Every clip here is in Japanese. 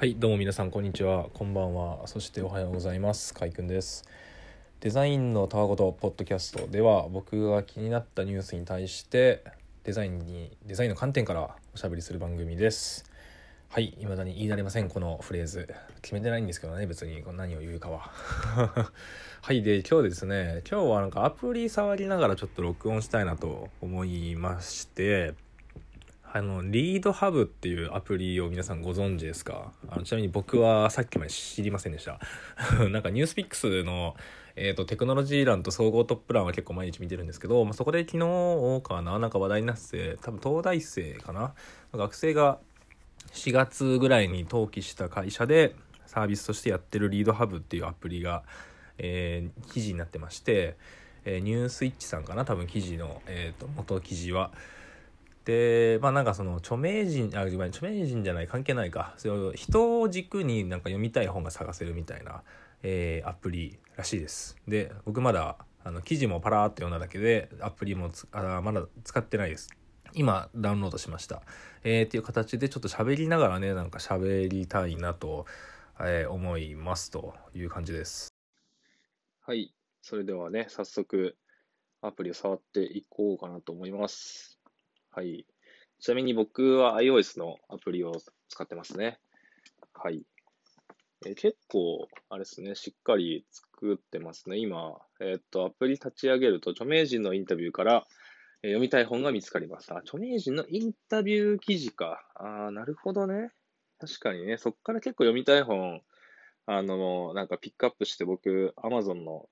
はい、どうも皆さん、こんにちは。こんばんは。そしておはようございます。かいくんです。デザインのたわごとポッドキャストでは、僕が気になったニュースに対して、デザインに、デザインの観点からおしゃべりする番組です。はい、未だに言い慣れません、このフレーズ。決めてないんですけどね、別に何を言うかは。はい、で、今日ですね、今日はなんかアプリ触りながらちょっと録音したいなと思いまして、あの、リードハブっていうアプリを皆さんご存知ですか？あのちなみに僕はさっきまで知りませんでした。なんかニュースピックスの、えー、とテクノロジー欄と総合トップ欄は結構毎日見てるんですけど、まあ、そこで昨日かななんか話題になってて多分東大生かな？学生が4月ぐらいに登記した会社でサービスとしてやってるリードハブっていうアプリが、えー記事になってまして、えーニュースイッチさんかな？多分記事の、えー、と元記事は。でまあなんかその著名人あごめん著名人じゃない関係ないか。その人を軸になんか読みたい本が探せるみたいな、えーアプリらしいです。で僕まだあの記事もパラーっと読んだだけでアプリもつあまだ使ってないです。今ダウンロードしました、えーっていう形でちょっと喋りながらねなんか喋りたいなと、えー思いますという感じです。はい。それではね、早速、アプリを触っていこうかなと思います。はい。ちなみに僕は iOS のアプリを使ってますね。はい。え結構、あれですね、しっかり作ってますね。今、えーっと、アプリ立ち上げると、著名人のインタビューから、えー読みたい本が見つかります。あ、著名人のインタビュー記事か。あーなるほどね。確かにね、そっから結構読みたい本、あの、なんかピックアップして僕、Amazon の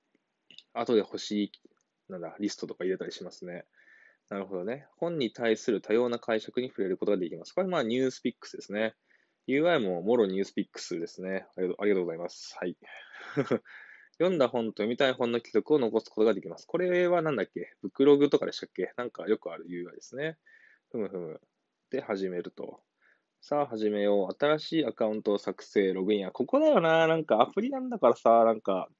後で欲しい、なんだ、リストとか入れたりしますね。なるほどね。本に対する多様な解釈に触れることができます。これまあニュースピックスですね。UI ももろニュースピックスですね。ありがとうありがとうございます。はい。読んだ本と読みたい本の記録を残すことができます。これはなんだっけ？ブックログとかでしたっけ？なんかよくある UI ですね。ふむふむ。で、始めると。さあ、始めよう。新しいアカウントを作成、ログイン。あ、ここだよな。なんかアプリなんだからさ、なんか、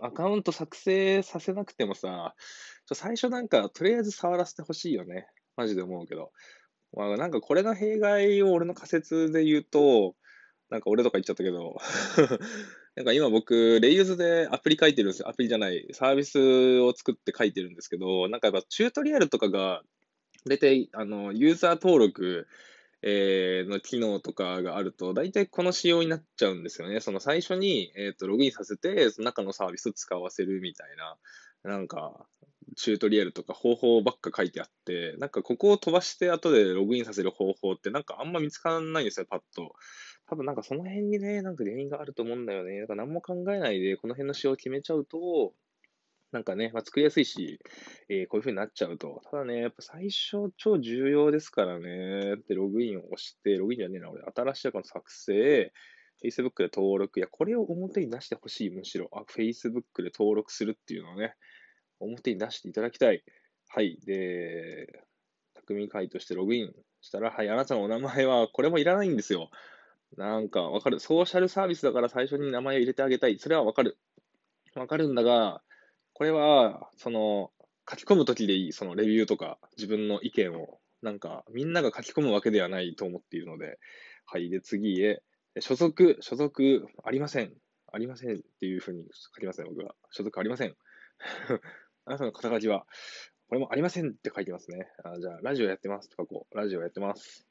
アカウント作成させなくてもさ、最初なんか、とりあえず触らせてほしいよね。マジで思うけど。まあ、なんかこれの弊害を俺の仮説で言うと、なんか俺とか言っちゃったけど、なんか今僕、レイユーズでアプリ書いてるんですよ。アプリじゃない、サービスを作って書いてるんですけど、なんかやっぱチュートリアルとかが出て、あの、ユーザー登録、えーの機能とかがあると、大体この仕様になっちゃうんですよね。その最初に、えーとログインさせて、その中のサービス使わせるみたいな、なんか、チュートリアルとか方法ばっか書いてあって、なんかここを飛ばして後でログインさせる方法ってなんかあんま見つからないんですよ、パッと。多分なんかその辺にね、なんか原因があると思うんだよね。だから何も考えないでこの辺の仕様を決めちゃうと、なんかね、まあ、作りやすいし、えーこういう風になっちゃうと。ただね、やっぱ最初超重要ですからね。で、ログインを押して、ログインじゃねえな、俺、新しいアカウント作成、Facebook で登録、いや、これを表に出してほしい、むしろ。あ、Facebook で登録するっていうのをね、表に出していただきたい。はい。で、匠会としてログインしたら、はい、あなたのお名前は、これもいらないんですよ。なんか、わかる。ソーシャルサービスだから最初に名前を入れてあげたい。それはわかる。わかるんだが、これは、その、書き込むときでいい、そのレビューとか、自分の意見を、なんか、みんなが書き込むわけではないと思っているので、はい。で、次へ、所属、所属、ありません。ありませんっていうふうに書きますね、僕は。所属ありません。あなたの肩書きは、これもありませんって書いてますね。あじゃあ、ラジオやってますとか、こう、ラジオやってます。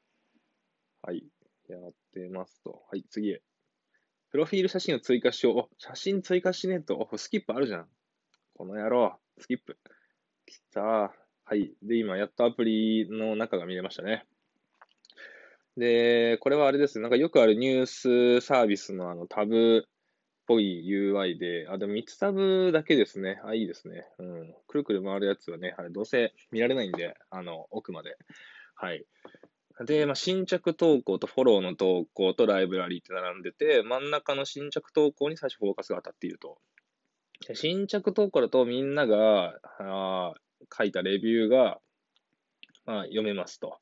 はい。やってますと。はい、次へ。プロフィール写真を追加しよう。お、写真追加しねえと。おスキップあるじゃん。この野郎。スキップ。きたはい。で、今、やっとアプリの中が見れましたね。で、これはあれですね。なんかよくあるニュースサービスのあのタブっぽい UI で、あ、でも3つタブだけですね。あ、いいですね。うん。くるくる回るやつはね、あれどうせ見られないんで、あの、奥まで。はい。で、まあ、新着投稿とフォローの投稿とライブラリーって並んでて、真ん中の新着投稿に最初フォーカスが当たっていると。新着投稿だとみんながあ書いたレビューが、まあ、読めますと。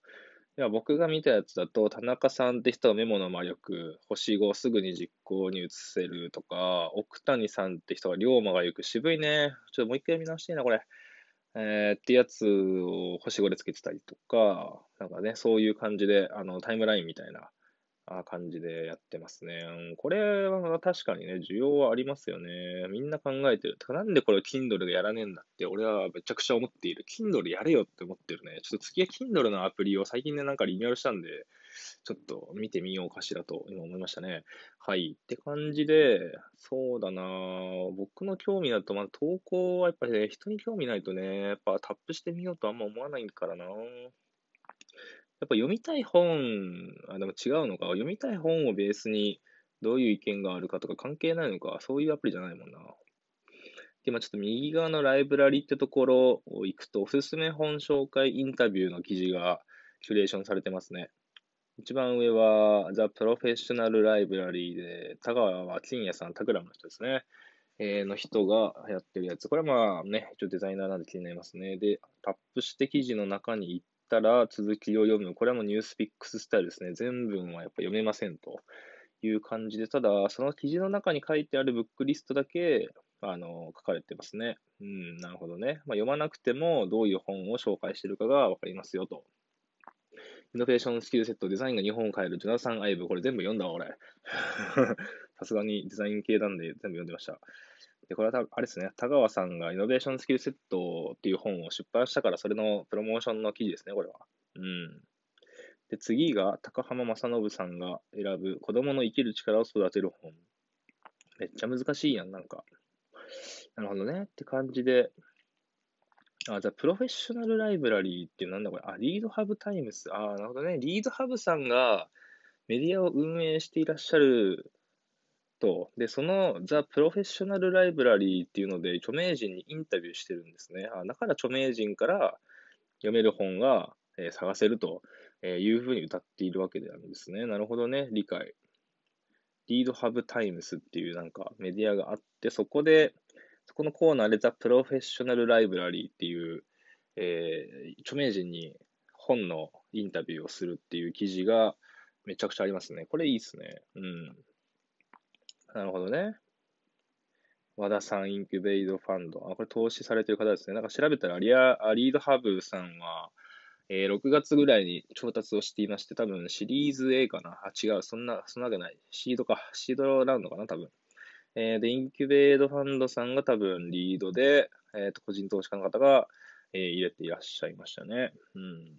では僕が見たやつだと、田中さんって人はメモの魔力、星5すぐに実行に移せるとか、奥谷さんって人は龍馬がよく渋いね。ちょっともう一回見直していいな、これ。えーってやつを星5でつけてたりとか、なんかね、そういう感じで、あの、タイムラインみたいな、感じでやってますね。うん、これは確かにね、需要はありますよね。みんな考えてる。かなんでこれ Kindle でやらねえんだって、俺はめちゃくちゃ思っている。Kindle やれよって思ってるね。ちょっと次は Kindle のアプリを最近ね、なんかリニューアルしたんで、ちょっと見てみようかしらと今思いましたね。はい。って感じで、そうだな僕の興味だと、まあ投稿はやっぱりね、人に興味ないとね、やっぱタップしてみようとあんま思わないからなやっぱ読みたい本、あ、でも違うのか。読みたい本をベースにどういう意見があるかとか関係ないのか。そういうアプリじゃないもんな。で、まあちょっと右側のライブラリってところを行くと、おすすめ本紹介インタビューの記事がキュレーションされてますね。一番上は、The Professional Library で、田川金也さん、タクラムの人ですね。えー、の人がやってるやつ。これはまあね、一応デザイナーなんで気になりますね。で、タップして記事の中に行ったら続きを読む。これはもうニュースピックススタイルですね。全文はやっぱ読めませんという感じで、ただ、その記事の中に書いてあるブックリストだけ、あの、書かれてますね。うん、なるほどね。まあ、読まなくてもどういう本を紹介しているかがわかりますよと。イノベーションスキルセット、デザインが日本を変える、ジョナサン・アイブ。これ全部読んだわ、俺。さすがにデザイン系なんで全部読んでました。で、これはあれですね、田川さんがイノベーションスキルセットっていう本を出版したから、それのプロモーションの記事ですね、これは。うん。で、次が高浜正信さんが選ぶ子供の生きる力を育てる本。めっちゃ難しいやん、なんか。なるほどね。って感じで。あ、じゃあ、プロフェッショナルライブラリーってなんだこれ。あ、リードハブタイムス。あ、なるほどね。リードハブさんがメディアを運営していらっしゃると、で、そのザ・プロフェッショナル・ライブラリーっていうので、著名人にインタビューしてるんですね。あだから著名人から読める本が、えー、探せるというふうに歌っているわけなんですね。なるほどね、理解。リードハブタイムスっていうなんかメディアがあって、そこで、そこのコーナーでザ・プロフェッショナル・ライブラリーっていう、えー、著名人に本のインタビューをするっていう記事がめちゃくちゃありますね。これいいっすね。うん。なるほどね。和田さんインキュベイドファンド。あ、これ投資されてる方ですね。なんか調べたらリア、リードハブさんは、えー、6月ぐらいに調達をしていまして、多分シリーズ A かな。あ、違う。そんな、そんなわけない。シードか。シードラウンドかな、多分。えー、で、インキュベイドファンドさんが多分リードで、えっ、ー、と、個人投資家の方が、えー、入れていらっしゃいましたね。うん。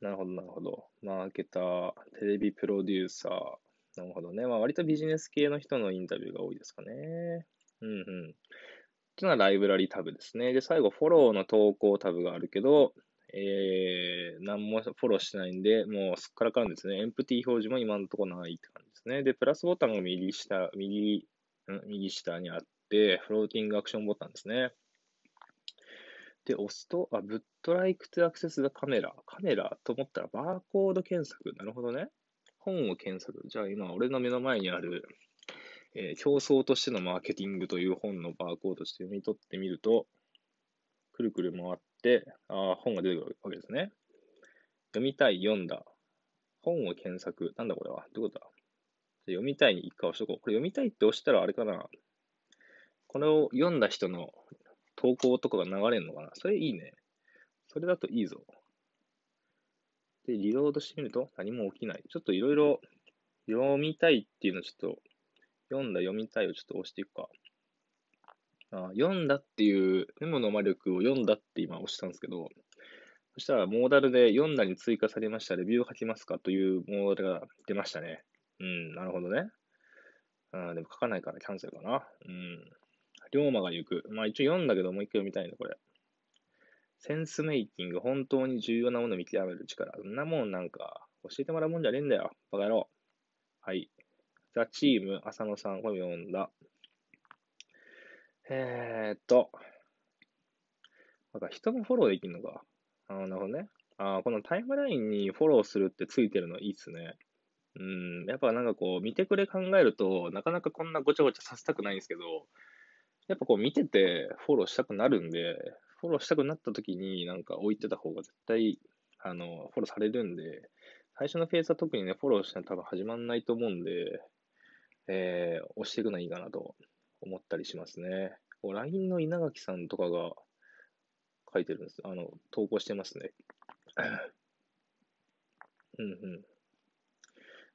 なるほど、なるほど。マーケター、テレビプロデューサー、なるほどね。まあ、割とビジネス系の人のインタビューが多いですかね。うんうん。っていうのはライブラリタブですね。で、最後、フォローの投稿タブがあるけど、えー、何もフォローしてないんで、もうすっからかんですね。エンプティ表示も今のところないって感じですね。で、プラスボタンが右下、右、ん？右下にあって、フローティングアクションボタンですね。で、押すと、あ、ブッドライクトアクセスザカメラ。カメラと思ったらバーコード検索。なるほどね。本を検索。じゃあ今、俺の目の前にある、えー、競争としてのマーケティングという本のバーコードとして読み取ってみると、くるくる回って、あ本が出てくるわけですね。読みたい、読んだ。本を検索。なんだこれは？どういうことだ？読みたいに一回押しとこう。これ読みたいって押したらあれかな？これを読んだ人の投稿とかが流れるのかな？それいいね。それだといいぞ。で、リロードしてみると何も起きない。ちょっといろいろ読みたいっていうのをちょっと、読んだ読みたいをちょっと押していくか。あ読んだっていうメモの魔力を読んだって今押したんですけど、そしたらモーダルで読んだに追加されましたレビューを書きますかというモーダルが出ましたね。うん、なるほどね。あでも書かないからキャンセルかな。うん。龍馬が行く。まあ一応読んだけどもう一回読みたいね、これ。センスメイキング、本当に重要なものを見極める力。そんなもんなんか、教えてもらうもんじゃねえんだよ。バカ野郎。はい。ザ・チーム、浅野さん、これ読んだ。えー、っと。なんか人もフォローできるのか。あなるほどね。あこのタイムラインにフォローするってついてるのいいっすね。うん、やっぱなんかこう、見てくれ考えると、なかなかこんなごちゃごちゃさせたくないんですけど、やっぱこう見ててフォローしたくなるんで、フォローしたくなった時になんか置いてた方が絶対、あの、フォローされるんで、最初のフェーズは特にね、フォローしたら多分始まんないと思うんで、えー、押していくのはいいかなと思ったりしますね。LINE の稲垣さんとかが書いてるんです。あの、投稿してますね。うんうん。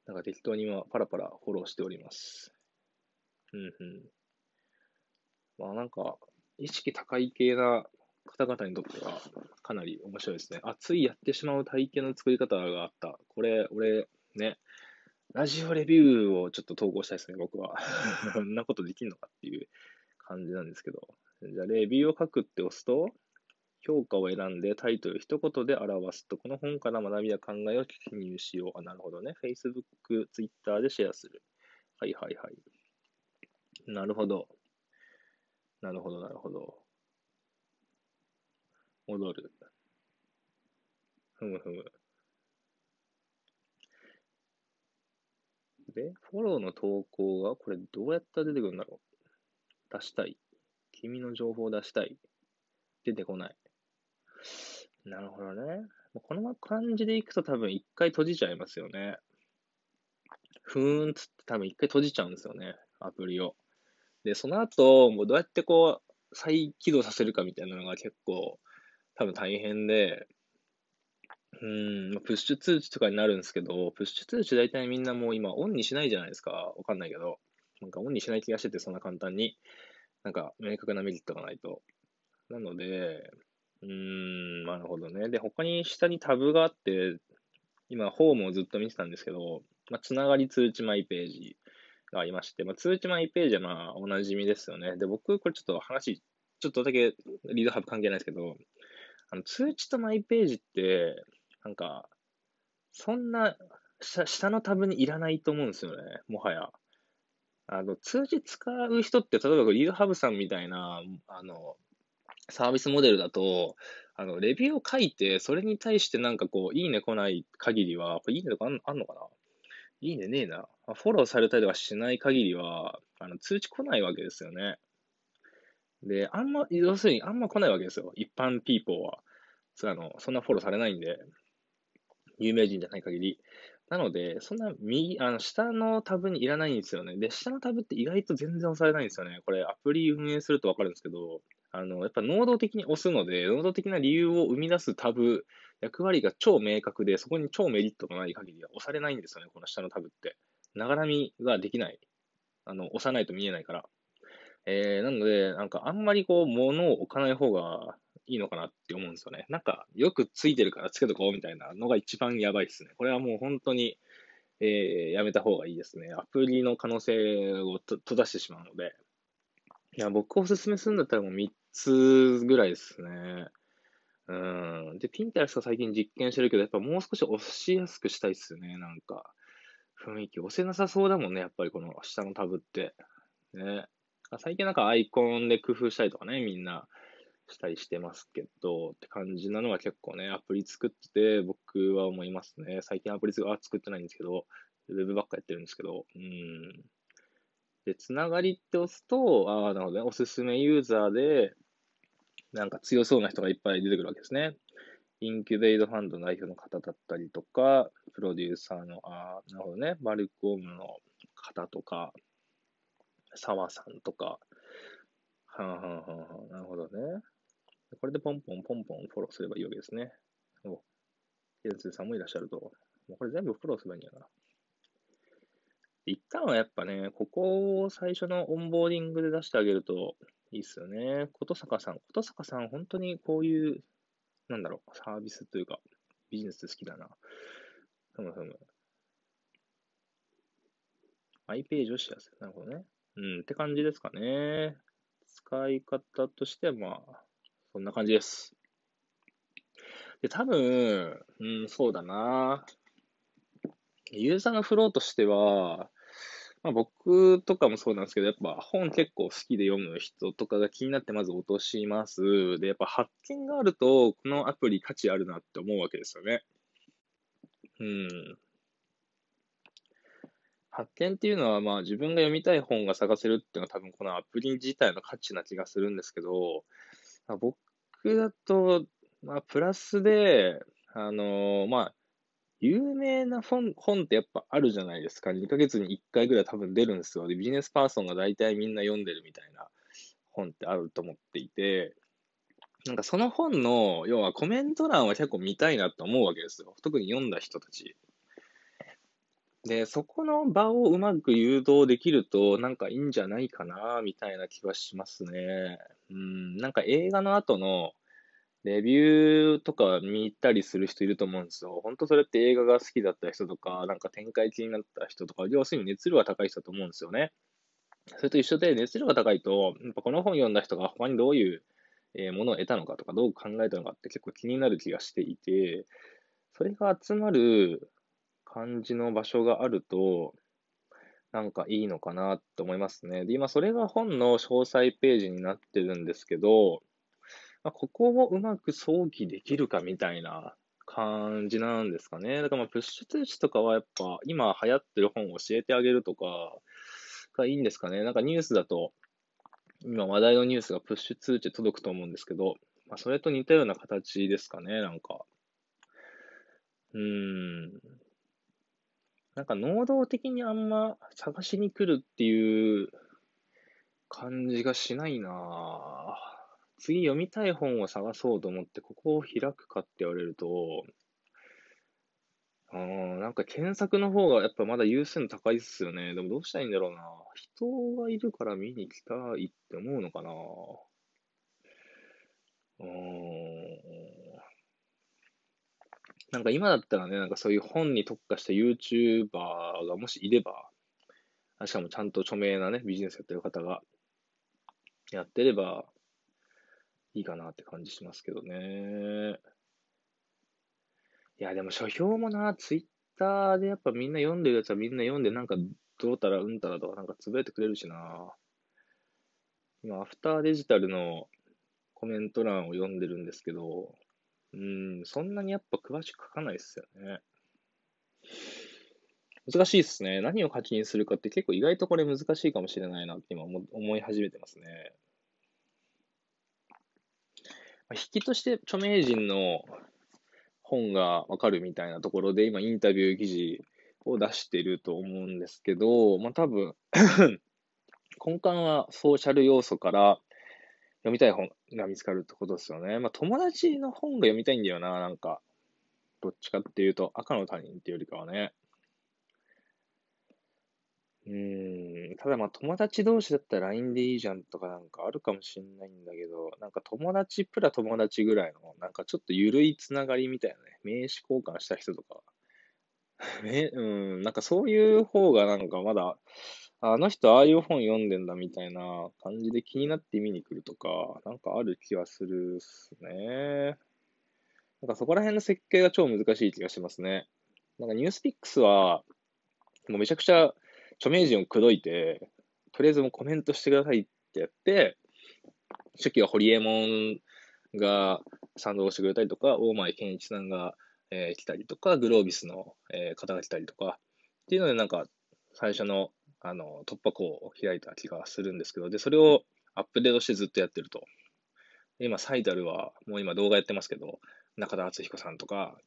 なんか適当に今パラパラフォローしております。うんうん。まあなんか、意識高い系な方々にとってはかなり面白いですね。あ、ついやってしまう体験の作り方があった。これ、俺、ね、ラジオレビューをちょっと投稿したいですね、僕は。こんなことできんのかっていう感じなんですけど。じゃあ、レビューを書くって押すと、評価を選んでタイトル一言で表すと、この本から学びや考えを記入しよう。あ、なるほどね。Facebook、Twitter でシェアする。はいはいはい。なるほど。なるほど、なるほど。戻る。ふむふむ。で、フォローの投稿が、これどうやったら出てくるんだろう出したい。君の情報を出したい。出てこない。なるほどね。この感じでいくと多分一回閉じちゃいますよね。ふーんつって多分一回閉じちゃうんですよね。アプリを。で、その後、もうどうやってこう、再起動させるかみたいなのが結構多分大変で、うん、プッシュ通知とかになるんですけど、プッシュ通知大体みんなもう今オンにしないじゃないですか。わかんないけど。なんかオンにしない気がしてて、そんな簡単に。なんか明確なメリットがないと。なので、うーん、なるほどね。で、他に下にタブがあって、今、ホームをずっと見てたんですけど、まあ、つながり通知マイページがありまして、まあ、通知マイページはまあ、おなじみですよね。で、僕、これちょっと話、ちょっとだけリードハブ関係ないですけど、あの、通知とマイページって、なんか、そんな、下下のタブにいらないと思うんですよね、もはや。あの、通知使う人って、例えばこれリードハブさんみたいな、あの、サービスモデルだと、あの、レビューを書いて、それに対してなんかこう、いいね来ない限りは、これいいねとかあんあんのかな？いいねねえな。フォローされたりとかしない限りは、あの、通知来ないわけですよね。で、あんま、要するにあんま来ないわけですよ。一般ピーポーは。そあの、そんなフォローされないんで、有名人じゃない限り。なので、そんな右、あの、下のタブにいらないんですよね。で、下のタブって意外と全然押されないんですよね。これ、アプリ運営するとわかるんですけど、あの、やっぱ能動的に押すので、能動的な理由を生み出すタブ、役割が超明確で、そこに超メリットがない限りは押されないんですよね、この下のタブって。ながらみができない。あの、押さないと見えないから。えー、なので、なんかあんまりこう、物を置かない方がいいのかなって思うんですよね。なんか、よくついてるからつけとこうみたいなのが一番やばいですね。これはもう本当に、えー、やめた方がいいですね。アプリの可能性を閉ざしてしまうので。いや、僕おすすめするんだったらもう3つぐらいですね。うん。で、ピンタレスト最近実験してるけど、やっぱもう少し押しやすくしたいっすね、なんか。雰囲気押せなさそうだもんね、やっぱりこの下のタブって。ね。最近なんかアイコンで工夫したりとかね、みんなしたりしてますけど、って感じなのが結構ね、アプリ作ってて、僕は思いますね。最近アプリは作ってないんですけど、ウェブばっかやってるんですけど、うん。で、つながりって押すと、ああ、なるほどね、おすすめユーザーで、なんか強そうな人がいっぱい出てくるわけですね。インキュベイドファンド代表の方だったりとか、プロデューサーの、ああ、なるほどね、バルコムの方とか、澤さんとか、はんはんはんはん、なるほどね。これでポンポンポンポンフォローすればいいわけですね。お、ケンツさんもいらっしゃると。もうこれ全部フォローすればいいんやな。一旦はやっぱね、ここを最初のオンボーディングで出してあげるといいっすよね。ことさかさん。ことさかさん、本当にこういう、なんだろう、サービスというか、ビジネス好きだな。ふむふむ。マイページをシェアする。なるほどね。うん、って感じですかね。使い方としては、まあ、そんな感じです。で、多分、うん、そうだな。ユーザーのフローとしては、まあ、僕とかもそうなんですけど、やっぱ本結構好きで読む人とかが気になってまず落とします。で、やっぱ発見があると、このアプリ価値あるなって思うわけですよね。うん。発見っていうのは、まあ自分が読みたい本が探せるっていうのは多分このアプリ自体の価値な気がするんですけど、まあ、僕だと、まあプラスで、あのまあ有名な本本ってやっぱあるじゃないですか。2ヶ月に1回ぐらい多分出るんですよ。で、ビジネスパーソンが大体みんな読んでるみたいな本ってあると思っていて、なんかその本の、要はコメント欄は結構見たいなと思うわけですよ。特に読んだ人たち。で、そこの場をうまく誘導できると、なんかいいんじゃないかな、みたいな気はしますね。うん、なんか映画の後のレビューとか見たりする人いると思うんですよ。本当それって映画が好きだった人とか、なんか展開気になった人とか、要するに熱量が高い人だと思うんですよね。それと一緒で熱量が高いと、やっぱこの本読んだ人が他にどういうものを得たのかとか、どう考えたのかって結構気になる気がしていて、それが集まる感じの場所があると、なんかいいのかなと思いますね。で、今それが本の詳細ページになってるんですけど、まあ、ここをうまく想起できるかみたいな感じなんですかね。だからまあプッシュ通知とかはやっぱ今流行ってる本を教えてあげるとかがいいんですかね。なんかニュースだと今話題のニュースがプッシュ通知届くと思うんですけど、まあ、それと似たような形ですかね、なんか。うーん。なんか能動的にあんま探しに来るっていう感じがしないな次読みたい本を探そうと思ってここを開くかって言われると、あなんか検索の方がやっぱまだ優先高いっすよね。でもどうしたらいいんだろうな。人がいるから見に来たいって思うのかな。うん。なんか今だったらね、なんかそういう本に特化した YouTuber がもしいれば、しかもちゃんと著名なね、ビジネスやってる方がやってればいいかなって感じしますけどね。いや、でも書評もな、ツイッターでやっぱみんな読んでるやつはみんな読んで、なんかどうたらうんたらとかなんかつぶやいてくれるしな。今、アフターデジタルのコメント欄を読んでるんですけど、うん、そんなにやっぱ詳しく書かないっすよね。難しいっすね。何を書きにするかって結構意外とこれ難しいかもしれないなって今思い始めてますね。引きとして著名人の本がわかるみたいなところで今インタビュー記事を出していると思うんですけど、まあ多分 根幹はソーシャル要素から読みたい本が見つかるってことですよね。まあ、友達の本が読みたいんだよな、なんか。どっちかっていうと、赤の他人っていうよりかはね。うん、ただまあ友達同士だったら LINE でいいじゃんとかなんかあるかもしんないんだけど、なんか友達プラ友達ぐらいの、なんかちょっと緩いつながりみたいなね、名刺交換した人とか、ね、うん、なんかそういう方がなんかまだあの人ああいう本読んでんだみたいな感じで気になって見に来るとか、なんかある気はするっすね。なんかそこら辺の設計が超難しい気がしますね。なんかニュースピックスは、もうめちゃくちゃ著名人を口説いて、とりあえずもうコメントしてくださいってやって、初期はホリエモンが賛同してくれたりとか、大前健一さんが、えー、来たりとか、グロービスの、えー、方が来たりとか、っていうのでなんか最初のあの、突破口を開いた気がするんですけど、で、それをアップデートしてずっとやってると。今、サイダルは、もう今動画やってますけど、中田敦彦さんとか、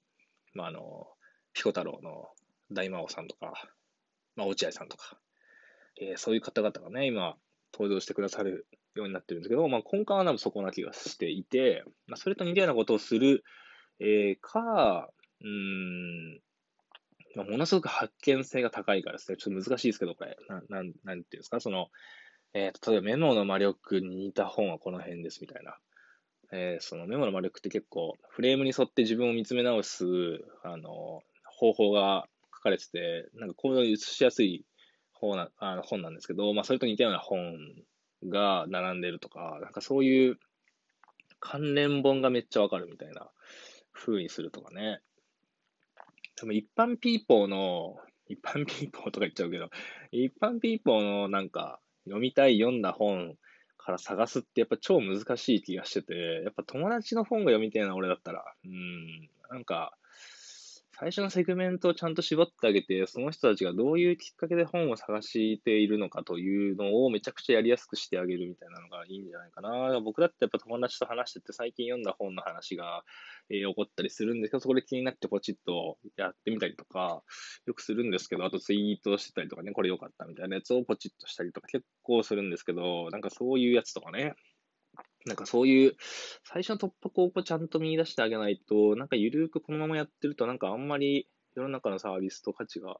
まあ、あの、ピコ太郎の大魔王さんとか、まあ、落合さんとか、えー、そういう方々がね、今、登場してくださるようになってるんですけど、まあ、根幹は多分そこな気がしていて、まあ、それと似たようなことをする、えー、か、うん、まあ、ものすごく発見性が高いからですね、ちょっと難しいですけど、これ、ななん、なんていうんですか、その、えー、例えばメモの魔力に似た本はこの辺ですみたいな。えー、そのメモの魔力って結構、フレームに沿って自分を見つめ直す、あの、方法が書かれてて、なんか行動に移しやすい本なあの本なんですけど、まあ、それと似たような本が並んでるとか、なんかそういう関連本がめっちゃわかるみたいな風にするとかね。多分一般ピーポーの、一般ピーポーとか言っちゃうけど、一般ピーポーのなんか読みたい読んだ本から探すってやっぱ超難しい気がしてて、やっぱ友達の本が読みたいな俺だったら、うん、なんか、最初のセグメントをちゃんと絞ってあげて、その人たちがどういうきっかけで本を探しているのかというのをめちゃくちゃやりやすくしてあげるみたいなのがいいんじゃないかな。僕だってやっぱ友達と話してて最近読んだ本の話が、えー、起こったりするんですけど、そこで気になってポチッとやってみたりとか、よくするんですけど、あとツイートしてたりとかね、これ良かったみたいなやつをポチッとしたりとか結構するんですけど、なんかそういうやつとかね、なんかそういう、最初の突破口をちゃんと見出してあげないと、なんかゆるくこのままやってると、なんかあんまり世の中のサービスと価値が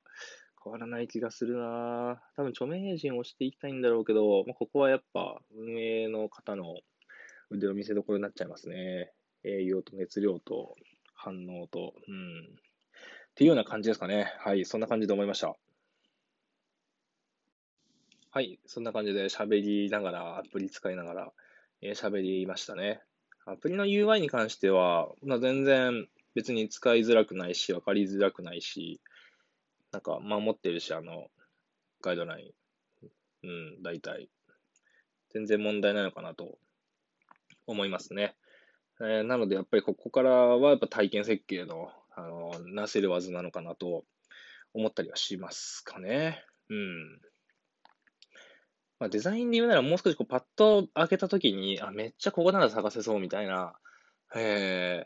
変わらない気がするな多分著名人をしていきたいんだろうけど、まあ、ここはやっぱ運営の方の腕の見せ所になっちゃいますね。栄養と熱量と反応と、うん。っていうような感じですかね。はい、そんな感じで思いました。はい、そんな感じで喋りながら、アプリ使いながら、喋りましたね。アプリの UI に関しては、まあ、全然別に使いづらくないし、わかりづらくないし、なんか守ってるし、あの、ガイドライン。うん、大体。全然問題ないのかなと思いますね。えー、なので、やっぱりここからはやっぱ体験設計の、あの、なせる技なのかなと思ったりはしますかね。うん。まあ、デザインで言うならもう少しこうパッと開けたときに、あ、めっちゃここなら探せそうみたいな、え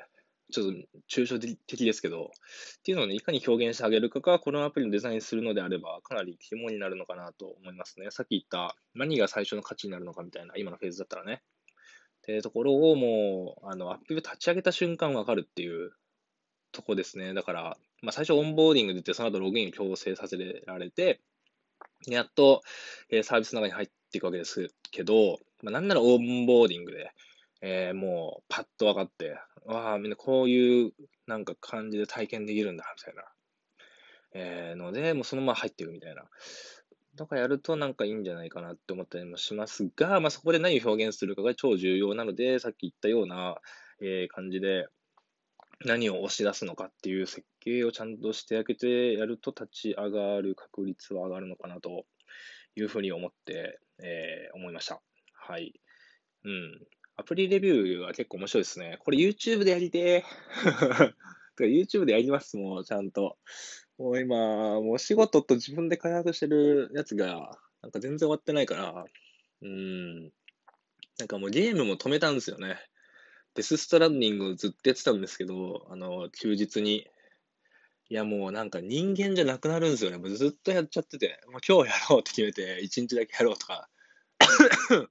ー、ちょっと抽象的ですけど、っていうのをね、いかに表現してあげるかが、このアプリのデザインするのであれば、かなり肝になるのかなと思いますね。さっき言った、何が最初の価値になるのかみたいな、今のフェーズだったらね。っていうところをもう、あの、アップ立ち上げた瞬間わかるっていうとこですね。だから、まあ、最初オンボーディングで言って、その後ログインを強制させられて、やっと、えー、サービスの中に入っていくわけですけど、まあ、なんならオンボーディングで、えー、もうパッと分かって、わあ、みんなこういうなんか感じで体験できるんだ、みたいな。えー、ので、もうそのまま入っていくみたいな。とかやるとなんかいいんじゃないかなって思ったりもしますが、まあ、そこで何を表現するかが超重要なので、さっき言ったような、えー、感じで、何を押し出すのかっていう設計をちゃんとしてあげてやると立ち上がる確率は上がるのかなというふうに思って、えー、思いました。はい。うん。アプリレビューは結構面白いですね。これ YouTube でやりてー。YouTube でやります、もうちゃんと。もう今、もう仕事と自分で開発してるやつが、なんか全然終わってないから、うん。なんかもうゲームも止めたんですよね。デスストランディングをずっとやってたんですけど、あの、休日に。いや、もうなんか人間じゃなくなるんですよね。もうずっとやっちゃってて、もう今日やろうって決めて、一日だけやろうとか。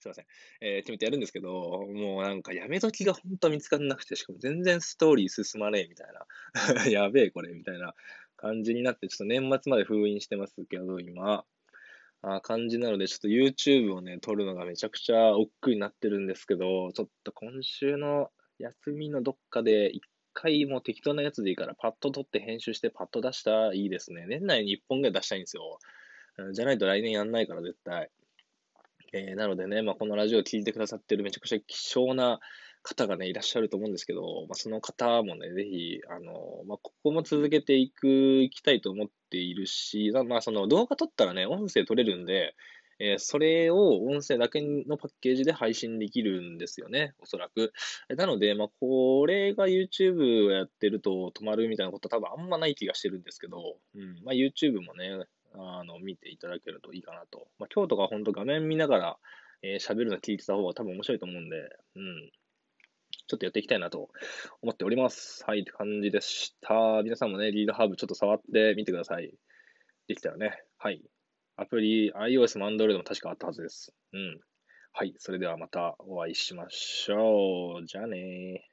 すいません。えー、決めてやるんですけど、もうなんかやめ時が本当見つからなくて、しかも全然ストーリー進まねえみたいな。やべえこれみたいな感じになって、ちょっと年末まで封印してますけど、今。あ感じなので、ちょっと YouTube をね、撮るのがめちゃくちゃ億劫になってるんですけど、ちょっと今週の休みのどっかで一回もう適当なやつでいいからパッと撮って編集してパッと出したらいいですね。年内に1本ぐらい出したいんですよ。じゃないと来年やんないから絶対。えー、なのでね、まあ、このラジオを聴いてくださってるめちゃくちゃ希少な方がね、いらっしゃると思うんですけど、まあ、その方もね、ぜひ、あの、まあ、ここも続けていく、いきたいと思っているし、まあ、その動画撮ったらね、音声撮れるんで、えー、それを音声だけのパッケージで配信できるんですよね、おそらく。なので、まあ、これが YouTube をやってると止まるみたいなことは多分あんまない気がしてるんですけど、うん、まあ、YouTube もね、あの、見ていただけるといいかなと。まあ、今日とか本当画面見ながら、えー、喋るの聞いてた方が多分面白いと思うんで、うん。ちょっとやっていきたいなと思っております。はい、って感じでした。皆さんもね、リードハーブちょっと触ってみてください。できたらね。はい。アプリ、iOS も Android も確かあったはずです。うん。はい。それではまたお会いしましょう。じゃあね